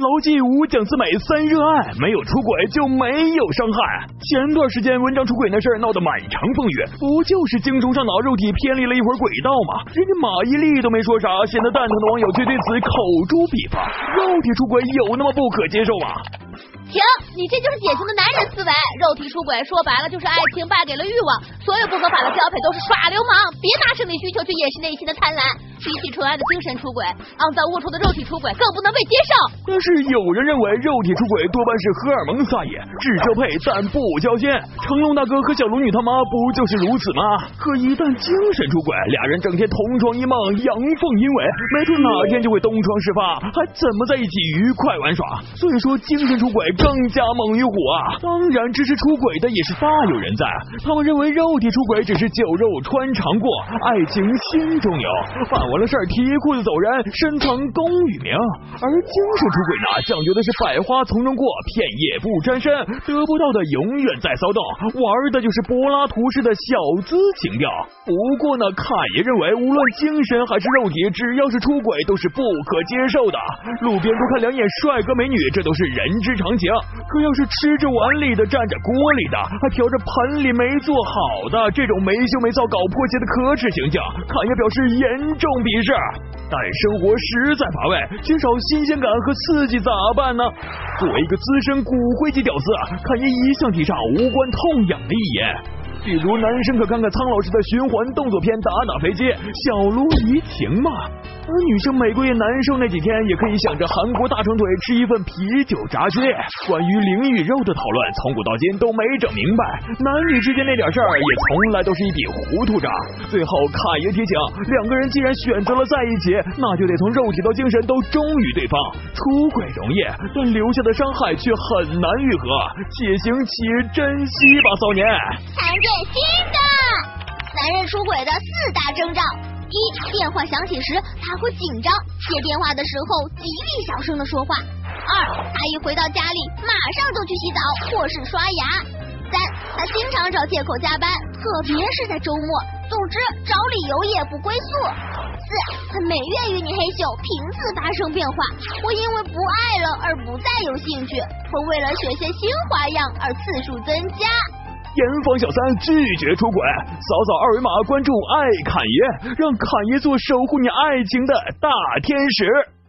牢记五讲四美三热爱，没有出轨就没有伤害。前段时间文章出轨那事儿闹得满城风雨，不就是精虫上脑，肉体偏离了一会儿轨道吗？人家马伊琍都没说啥，显得蛋疼的网友却对此口诛笔伐。肉体出轨有那么不可接受吗？停！你这就是典型的男人思维。肉体出轨说白了就是爱情败给了欲望，所有不合法的交配都是耍流氓。别拿生理需求去掩饰内心的贪婪。比起纯爱的精神出轨，肮脏龌龊的肉体出轨更不能被接受。但是有人认为肉体出轨多半是荷尔蒙撒野，只交配但不交心。成龙大哥和小龙女他妈不就是如此吗？可一旦精神出轨，俩人整天同床异梦，阳奉阴违，没准哪天就会东窗事发，还怎么在一起愉快玩耍？所以说精神出轨更加猛于虎啊！当然支持出轨的也是大有人在，他们认为肉体出轨只是酒肉穿肠过，爱情心中有。办完了事儿，提裤子走人，深藏功与名；而精神出轨呢，讲究的是百花丛中过，片叶不沾身，得不到的永远在骚动，玩的就是柏拉图式的小资情调。不过呢，侃爷认为，无论精神还是肉体，只要是出轨，都是不可接受的。路边多看两眼帅哥美女，这都是人之常情。可要是吃着碗里的，蘸着锅里的，还调着盆里没做好的，这种没羞没臊搞破鞋的可耻形象，侃爷表示严重。鄙视，但生活实在乏味，缺少新鲜感和刺激，咋办呢？作为一个资深骨灰级屌丝，侃爷一向提倡无关痛痒的一言。比如男生可看看苍老师的循环动作片打打飞机，小撸怡情嘛。而女生每个月难受那几天，也可以想着韩国大长腿吃一份啤酒炸鸡。关于灵与肉的讨论，从古到今都没整明白。男女之间那点事儿，也从来都是一笔糊涂账。最后卡爷提醒，两个人既然选择了在一起，那就得从肉体到精神都忠于对方。出轨容易，但留下的伤害却很难愈合。且行且珍惜吧，骚年。新的男人出轨的四大征兆：一、电话响起时他会紧张，接电话的时候极力小声的说话；二、他一回到家里马上就去洗澡或是刷牙；三、他经常找借口加班，特别是在周末，总之找理由也不归宿；四、他每月与你嘿咻频次发生变化，会因为不爱了而不再有兴趣，会为了学些新花样而次数增加。严防小三拒绝出轨，扫扫二维码关注爱侃爷，让侃爷做守护你爱情的大天使。